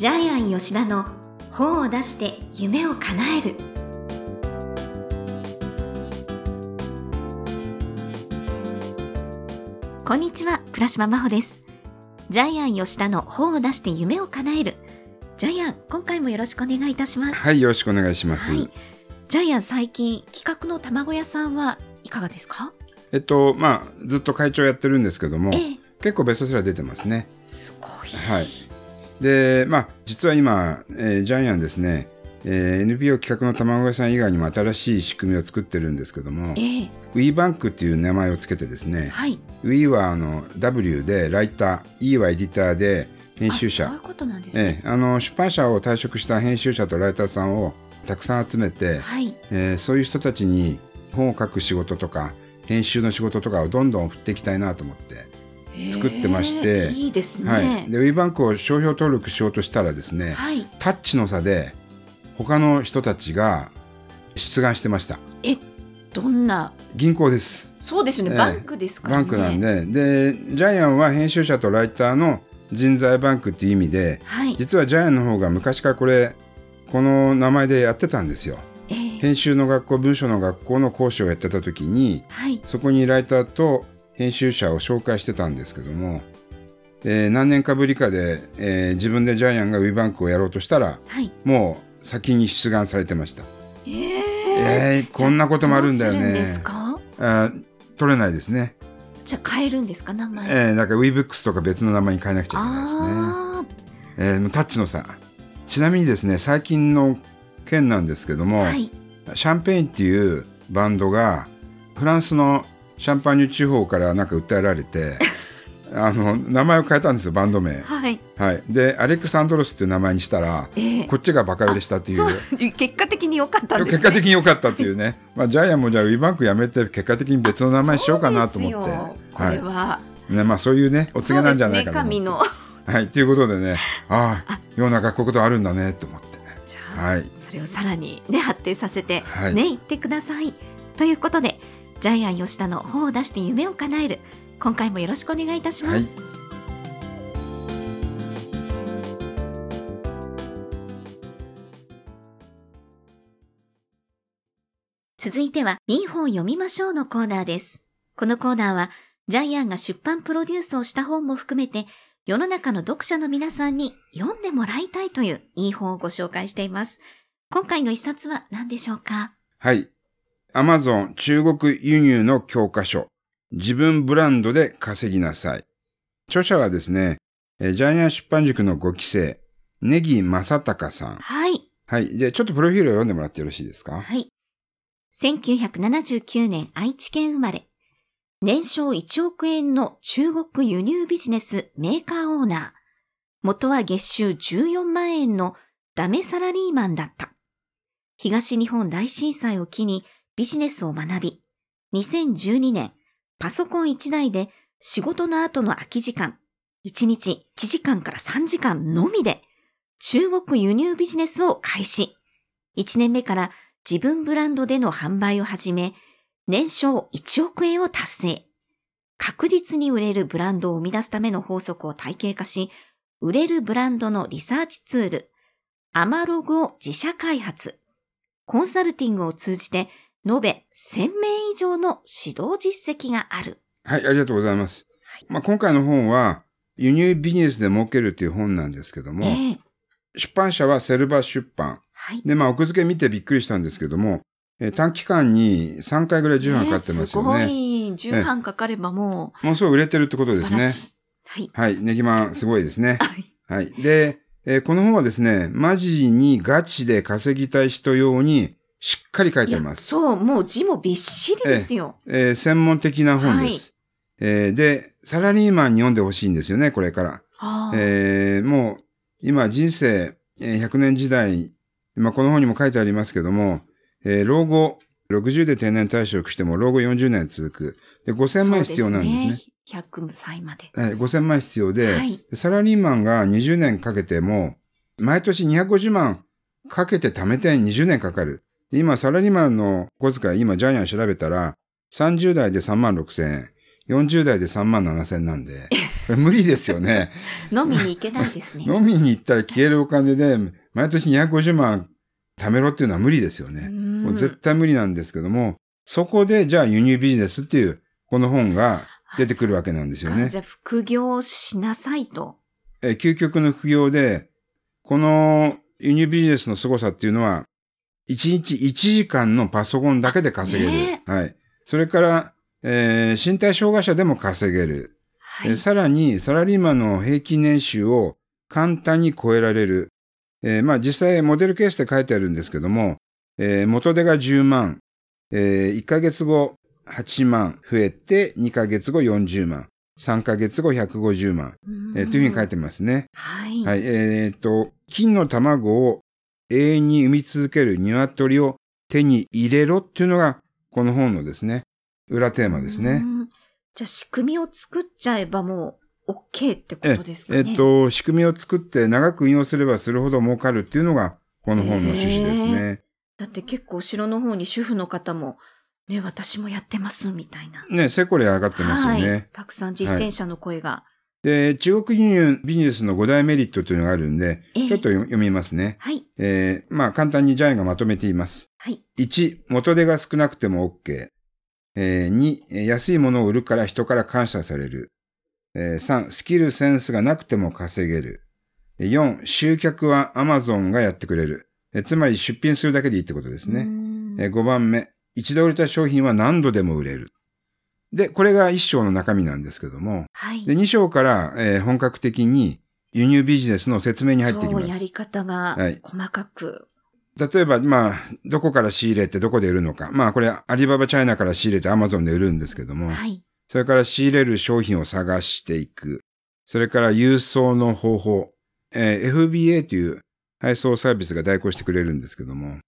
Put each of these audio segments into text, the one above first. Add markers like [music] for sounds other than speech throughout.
ジャイアン吉田の本を出して夢を叶える。こんにちは倉島真帆です。ジャイアン吉田の本を出して夢を叶える。ジャイアン今回もよろしくお願いいたします。はい、よろしくお願いします。はい。ジャイアン最近企画の卵屋さんはいかがですか？えっと、まあ、ずっと会長やってるんですけども、ええ。結構ベストセラー出てますね。すごい。はい。で、まあ、実は今、えージャイアンですね、えー NPO 企画の卵屋さん以外にも新しい仕組みを作ってるんですけども、ええ。We バンクっていう名前をつけてですね、はい。We はあの W でライター、E はエディターで編集者。あそういう、ことなんですね、ええあの出版社を退職した編集者とライターさんをたくさん集めて、はい。えーそういう人たちに本を書く仕事とか編集の仕事とかをどんどん送っていきたいなと思って、作ってましてへえいいですね。はい、で w バンクを商標登録しようとしたらですね、はい。タッチの差で他の人たちが出願してました。えどんな？銀行です。そうですよね、ええ。バンクですからね。バンクなんで。でジャイアンは編集者とライターの人材バンクっていう意味ではい。実はジャイアンの方が昔からこれこの名前でやってたんですよ。ええ。編集の学校文章の学校の講師をやってた時にはい。そこにライターと編集者を紹介してたんですけども、えー何年かぶりかで、えー自分でジャイアンがウィバンクをやろうとしたらはいもう先に出願されてました。ええーこんなこともあるんだよね。あー取れないですね。じゃあ変えるんですか？名前、えー、だから WeBooks とか別の名前に変えなくちゃいけないですね。あえータッチの差。ちなみにですね、最近の件なんですけども、あはいシャンペーンっていうバンドがフランスのシャンパーニュ地方からなんか訴えられて [laughs] あの名前を変えたんですよバンド名。はい。はい、でアレクサンドロスっていう名前にしたらええ。こっちがバカ売れしたっていう。[laughs] 結果的に良かったんですね。結果的に良かったっていうね、[laughs] まあ、ジャイアンもじゃあウィバンクやめて結果的に別の名前しようかなと思って。これは、はい。ねまあ、そういうねお告げなんじゃないかなとねはい、ということでねああ世の中こういうことあるんだねと思って。はい。それをさらにね発展させて、はい。ね言ってください。ということでジャイアン吉田の本を出して夢を叶える。今回もよろしくお願いいたします、はい。続いては、いい本を読みましょうのコーナーです。このコーナーは、ジャイアンが出版プロデュースをした本も含めて、世の中の読者の皆さんに読んでもらいたいといういい本をご紹介しています。今回の一冊は何でしょうか？はいアマゾン中国輸入の教科書自分ブランドで稼ぎなさい著者はですねえージャイアン出版塾の5期生ネギ正隆さんはい。はいでちょっとプロフィールを読んでもらってよろしいですか？はい。1979年愛知県生まれ。年商1億円の中国輸入ビジネスメーカーオーナー。元は月収14万円のダメサラリーマンだった。東日本大震災を機にビジネスを学び、2012年パソコン1台で仕事の後の空き時間、1日1時間から3時間のみで中国輸入ビジネスを開始。1年目から自分ブランドでの販売を始め、年商1億円を達成。確実に売れるブランドを生み出すための法則を体系化し、売れるブランドのリサーチツール、アマログを自社開発。コンサルティングを通じて、延べ1000名以上の指導実績がある。はい、ありがとうございます。まあ、今回の本は、輸入ビジネスで儲けるっていう本なんですけども、ええ出版社はセルバ出版。はい。で、まあ、奥付け見てびっくりしたんですけども、えー短期間に3回ぐらい重版買ってますよねすごね。い。重版かかればももうすごい売れてるってこう、とですね。はい。はい、ネギマンすごいですね。はい。はい。で、えーこの本はですね、マジにガチで稼ぎたい人用にしっかり書いてあります。そう、もう字もびっしりですよ。えー専門的な本です。えーで、サラリーマンに読んでほしいんですよね、これから。ああえーもう、今人生、えー100年時代、まあ、この本にも書いてありますけども、えー老後、60で定年退職しても老後40年続く。で、5000万円必要なんですね。すね。100歳まで。えー5000万円必要で、はいでサラリーマンが20年かけても、毎年250万かけて貯めて20年かかる。で今、サラリーマンの小遣い、今、ジャイアン調べたら、30代で3万6千円、40代で3万7千なんで、れ無理ですよね。[laughs] 飲みに行けないですね。飲みに行ったら消えるお金で、毎年250万貯めろっていうのは無理ですよね。もう絶対無理なんですけども、そこでじゃあ輸入ビジネスっていう、この本が出てくるわけなんですよね。じゃあ副業しなさいと。え究極の副業で、この輸入ビジネスの凄さっていうのは、1日1時間のパソコンだけで稼げる。ねはい。それから、えー身体障害者でも稼げる。はいえー。さらに、サラリーマンの平均年収を簡単に超えられる。えーまあ実際モデルケースで書いてあるんですけども、えー元手が10万、え1ヶ月後8万増えて、2ヶ月後40万、3ヶ月後150万、えーというふうに書いてますね。はい。はい、えーっと、金の卵を永遠に産み続ける鶏を手に入れろっていうのが、この本のですね、裏テーマですねう。ん。じゃあ仕組みを作っちゃえばもう OK ってことですかね。えっと、仕組みを作って長く運用すればするほど儲かるっていうのが、この本の趣旨ですね。だって結構後ろの方に主婦の方も、ね、私もやってますみたいな。ね、セコレ上がってますよね。はい。たくさん実践者の声が。で、中国輸入ビジネスの5大メリットというのがあるんで、ええちょっと読読みますね。はい。えーまあ簡単にジャイがまとめています。はい。1、元手が少なくても OK。えー2、えー安いものを売るから人から感謝される。えー3、スキルセンスがなくても稼げる。えー4、集客は Amazon がやってくれる。えーつまり出品するだけでいいってことですね。えー5番目、一度売れた商品は何度でも売れる。で、これが1章の中身なんですけども、はい。で2章から、えー本格的に輸入ビジネスの説明に入ってきそう、ますやり。方がはい細かく。例えば、まあ、どこから仕入れてどこで売るのか。まあ、これ、アリババチャイナから仕入れてアマゾンで売るんですけども、はい。それから仕入れる商品を探していく。それから郵送の方法。えー FBA という配送サービスが代行してくれるんですけども。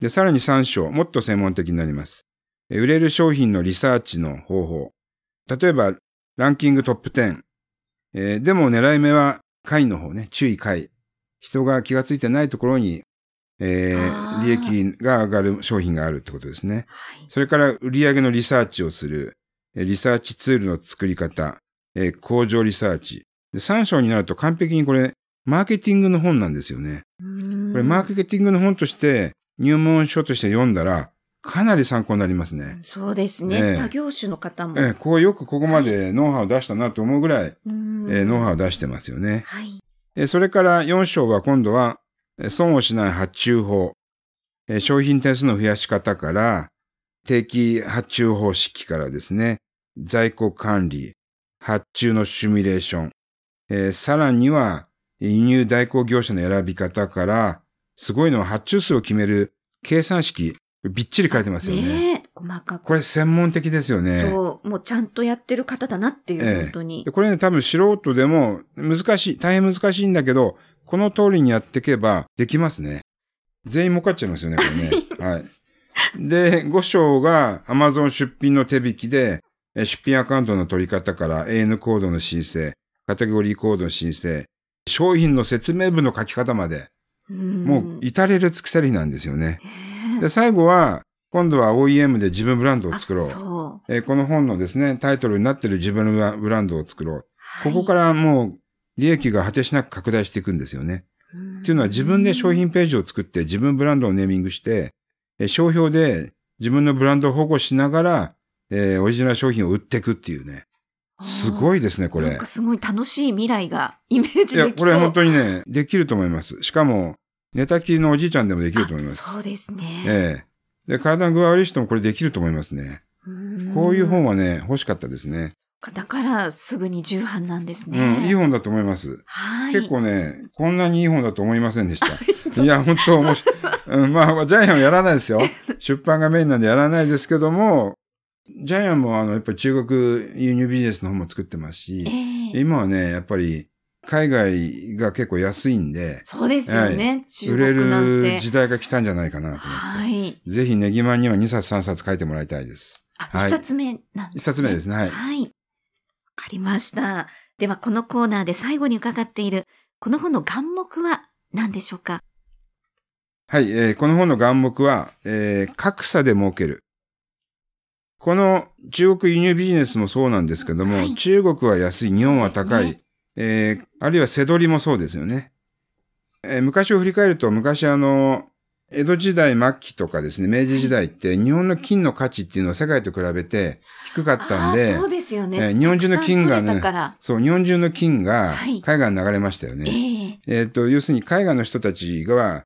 で、さらに3章、もっと専門的になります。えー売れる商品のリサーチの方法。例えば、ランキングトップ10。えーでも狙い目は下位の方ね、注意下位。人が気がついてないところに、えー利益が上がる商品があるってことですね。はい。それから売上のリサーチをする、えーリサーチツールの作り方、えー工場リサーチ。で3章になると完璧にこれ、マーケティングの本なんですよね。ここれ、マーケティングの本として、入門書として読んだら、かなり参考になりますね。そうですね。ねえ他業種の方も。えーここよくここまでノウハウを出したなと思うぐらい、うんえーノウハウを出してますよね。はい。えーそれから4章は今度は、えー損をしない発注法、えー商品点数の増やし方から、定期発注方式からですね、在庫管理、発注のシミュレーション、えーさらには輸入代行業者の選び方から、すごいのは発注数を決める計算式、びっちり書いてますよね。ねえ細かく。これ専門的ですよね。そう、もうちゃんとやってる方だなっていう、ええ本当にで。これね、多分素人でも難しい、大変難しいんだけど、この通りにやっていけばできますね。全員儲かっちゃいますよね、これね。[laughs] はい。で、5章が Amazon 出品の手引きで、え出品アカウントの取り方から AN コードの申請、カテゴリーコードの申請、商品の説明文の書き方まで、もう至れる尽くせりなんですよね。ねえで、最後は、今度は OEM で自分ブランドを作ろう。あそう。えーこの本のですね、タイトルになっている自分のブランドを作ろう。はいここからもう利益が果てしなく拡大していくんですよね。っていうのは自分で商品ページを作って自分ブランドをネーミングして、えー商標で自分のブランドを保護しながら、えーオリジナル商品を売っていくっていうね。すごい、いですね、これなんか。すごい楽しい未来がイメージいや、できそう。これ本当にね、できると思います。しかも、寝たきりのおじいちゃんでもできると思いまあす。そうですね。ええで、体の具合悪い人もこれできると思いますね。うんこういう本はね、欲しかったですね。だからすぐに重版なんですうね。ん、いい本だと思います。はい。結構ね、こんなにいい本だと思いませんでした。いや、本当面白い。うん、まあ、ジャイアンはやらないですよ。出版がメインなんでやらないですけども、ジャイアンもあの、やっぱり中国輸入ビジネスの本も作ってますし、ええ今はね、やっぱり海外が結構安いんで、そうですよね。中売れ国なんて。る時代が来たんじゃないかなと思って。はい。ぜひネギマンには2冊3冊書いてもらいたいです。あ、はい一冊目なんです、一冊目ですねはいはい。わかりました。では、このコーナーで最後に伺っている、この本の眼目は何でしょうか？はい、えーこの本の眼目は、えー格差で儲ける。この中国輸入ビジネスもそうなんですけども、はい中国は安い、日本は高い、えーあるいは背取りもそうですよね。えー昔を振り返ると、昔あの、江戸時代末期とかですね、明治時代って日本の金の価値っていうのは世界と比べて低かったんで、そうですよね。えー日本中の金がね。そう、日本中の金がはい海外に流れましたよね。えええっ、と、要するに海外の人たちが、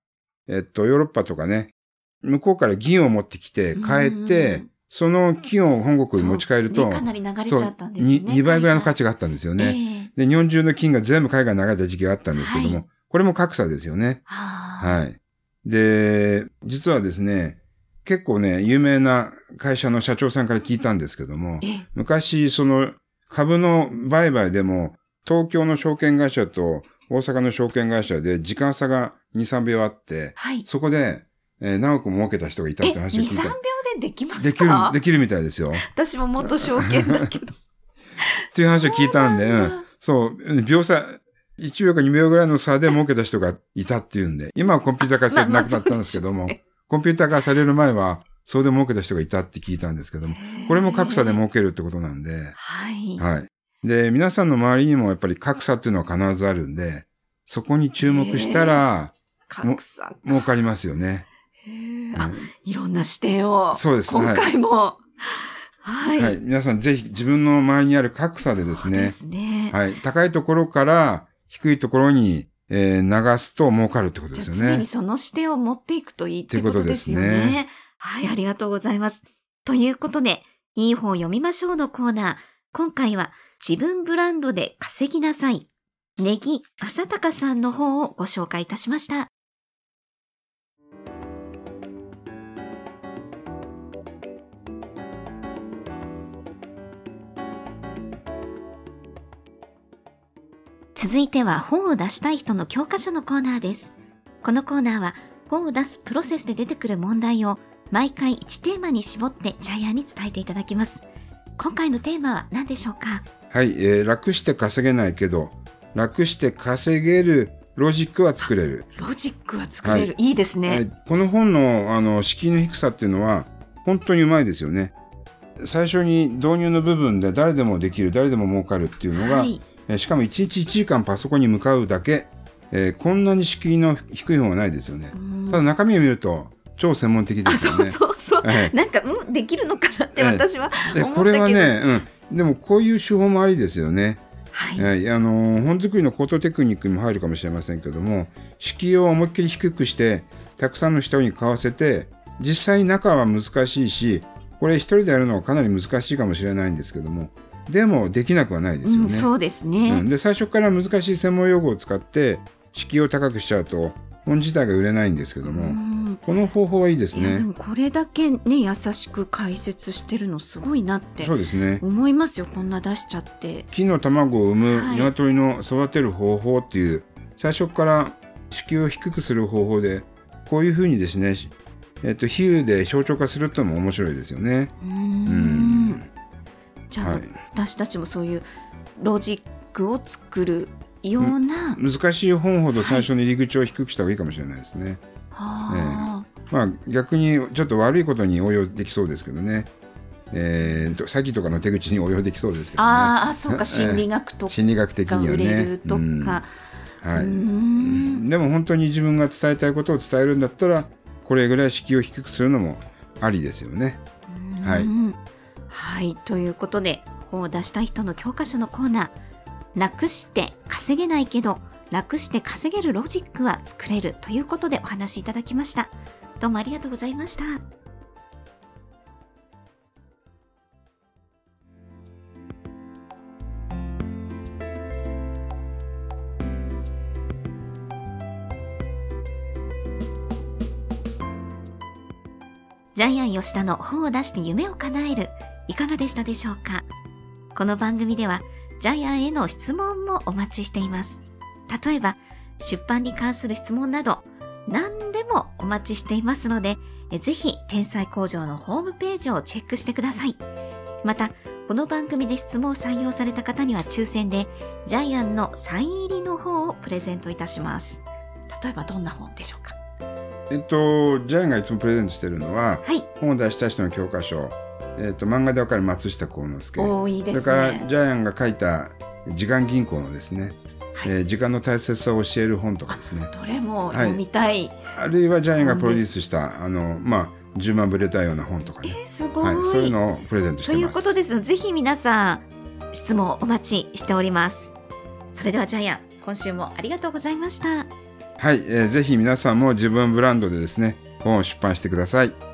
えっ、と、ヨーロッパとかね、向こうから銀を持ってきて、帰っうてん、その金を本国に持ち帰ると、かなり流れちゃったんですね。2, 倍ぐらいの価値値があったんですよね。ね。ええで、日本中の金が全部海外に流れた時期があったんですけども、はいこれも格差ですよね。はい。で、実はですね、結構ね、有名な会社の社長さんから聞いたんですけども、ええ昔、その株の売買でも、東京の証券会社と大阪の証券会社で時間差が2、3秒あって、はい。そこで、えー何億も儲けた人がいたっえ、2、て話を聞い3秒た。でできますか？できる、できるみたいですよ。私も元証券だけど。[laughs] っていう話を聞いたんで、うんそう、秒差、1秒か2秒ぐらいの差で儲けた人がいたっていうんで、今はコンピューター化されなくなったんですけども、コンピューター化される前は、そうで儲けた人がいたって聞いたんですけども、これも格差で儲けるってことなんで、はい。はい。で、皆さんの周りにもやっぱり格差っていうのは必ずあるんで、そこに注目したら、格差。儲かりますよね。へうん、いろんな視点を。そうです今回も。はい。はい。皆さんぜひ自分の周りにある格差でですねそうで、すね。はい。高いところから低いところに、えー流すと儲かるってことですよね常に。その視点を持っていくといいってことですよってことですね。はい、ありがとうございます。ということで、いい本を読みましょうのコーナー。今回は自分ブランドで稼ぎなさい。ネギ朝高さんの本をご紹介いたしました。続いては本を出したい人の教科書のコーナーです。このコーナーは本を出すプロセスで出てくる問題を毎回1テーマに絞ってジャイアンに伝えていただきます。今回のテーマは何でしょうか？はい。えー楽して稼げないけど、楽して稼げるロジックは作れる。ロジックは作れる。い、いですね。はい、この本のあの敷居の低さっていうのは本当にうまいですよね。最初に導入の部分で誰でもできる、誰でも儲かるっていうのが、はい。えーしかも1日1時間パソコンに向かうだけ、えーこんなに敷居の低い本はないですよね。うんただ中身を見ると超専門的ですよね。そうそう。えなんか、うん、できるのかなってええ私はで思ったけど。これはね、うん、でもこういう手法もありですよね。はい。はい、あのー本作りの高等テクニックにも入るかもしれませんけども敷居を思いっきり低くしてたくさんの人に買わせて実際中は難しいしこれ一人でやるのはかなり難しいかもしれないんですけどもでもできなくはないですよね。うん、そうですね。うんで最初から難しい専門用語を使って敷居を高くしちゃうと本自体が売れないんですけども、うんこの方法はいいですね。でもこれだけね優しく解説してるのすごいなってそうですね。思いますよこんな出しちゃって金の卵を産むはい鶏の育てる方法っていう、最初から敷居を低くする方法でこういうふうにですね、えっと、比喩で象徴化するってのも面白いですよね。うんじゃあ、はい。私たちもそういうロジックを作るような、難しい本ほど最初の入り口を低くした方がいいかもしれないですね。あまあ逆にちょっと悪いことに応用できそうですけどね。えーと詐欺とかの手口に応用できそうですけどね。あーあそうか。[laughs] ええ。心理学と心理学的にはね。とか、うん。はい。ん。でも本当に自分が伝えたいことを伝えるんだったらこれぐらい敷居を低くするのもありですよね。はい。うんはいということで本を出した人の教科書のコーナー。楽して稼げないけど楽して稼げるロジックは作れるということでお話しいただきました。どうもありがとうございました。ジャイアン吉田の本を出して夢を叶える。いかがでしたでしょうか？この番組ではジャイアンへの質問もお待ちしています。例えば出版に関する質問など何でもお待ちしていますのでえぜひ天才工場のホームページをチェックしてください。またこの番組で質問を採用された方には抽選でジャイアンのサイン入りの本をプレゼントいたします。例えばどんな本でしょうか？えっとジャイアンがいつもプレゼントしてるのははい。本を出した人の教科書えっ、と、漫画でわかる松下幸之助。おーいいですね。それから、ジャイアンが書いた時間銀行のですね、はいえー時間の大切さを教える本とかですね。どれも読みたい。あるいはジャイアンがプロデュースした、あの、まあ、10万部売れたような本とかね。えーすごい。はい、そういうのをプレゼントしてます。ということです。ぜひ皆さん、質問お待ちしております。それではジャイアン、今週もありがとうございました。はい、えーぜひ皆さんも自分ブランドでですね、本を出版してください。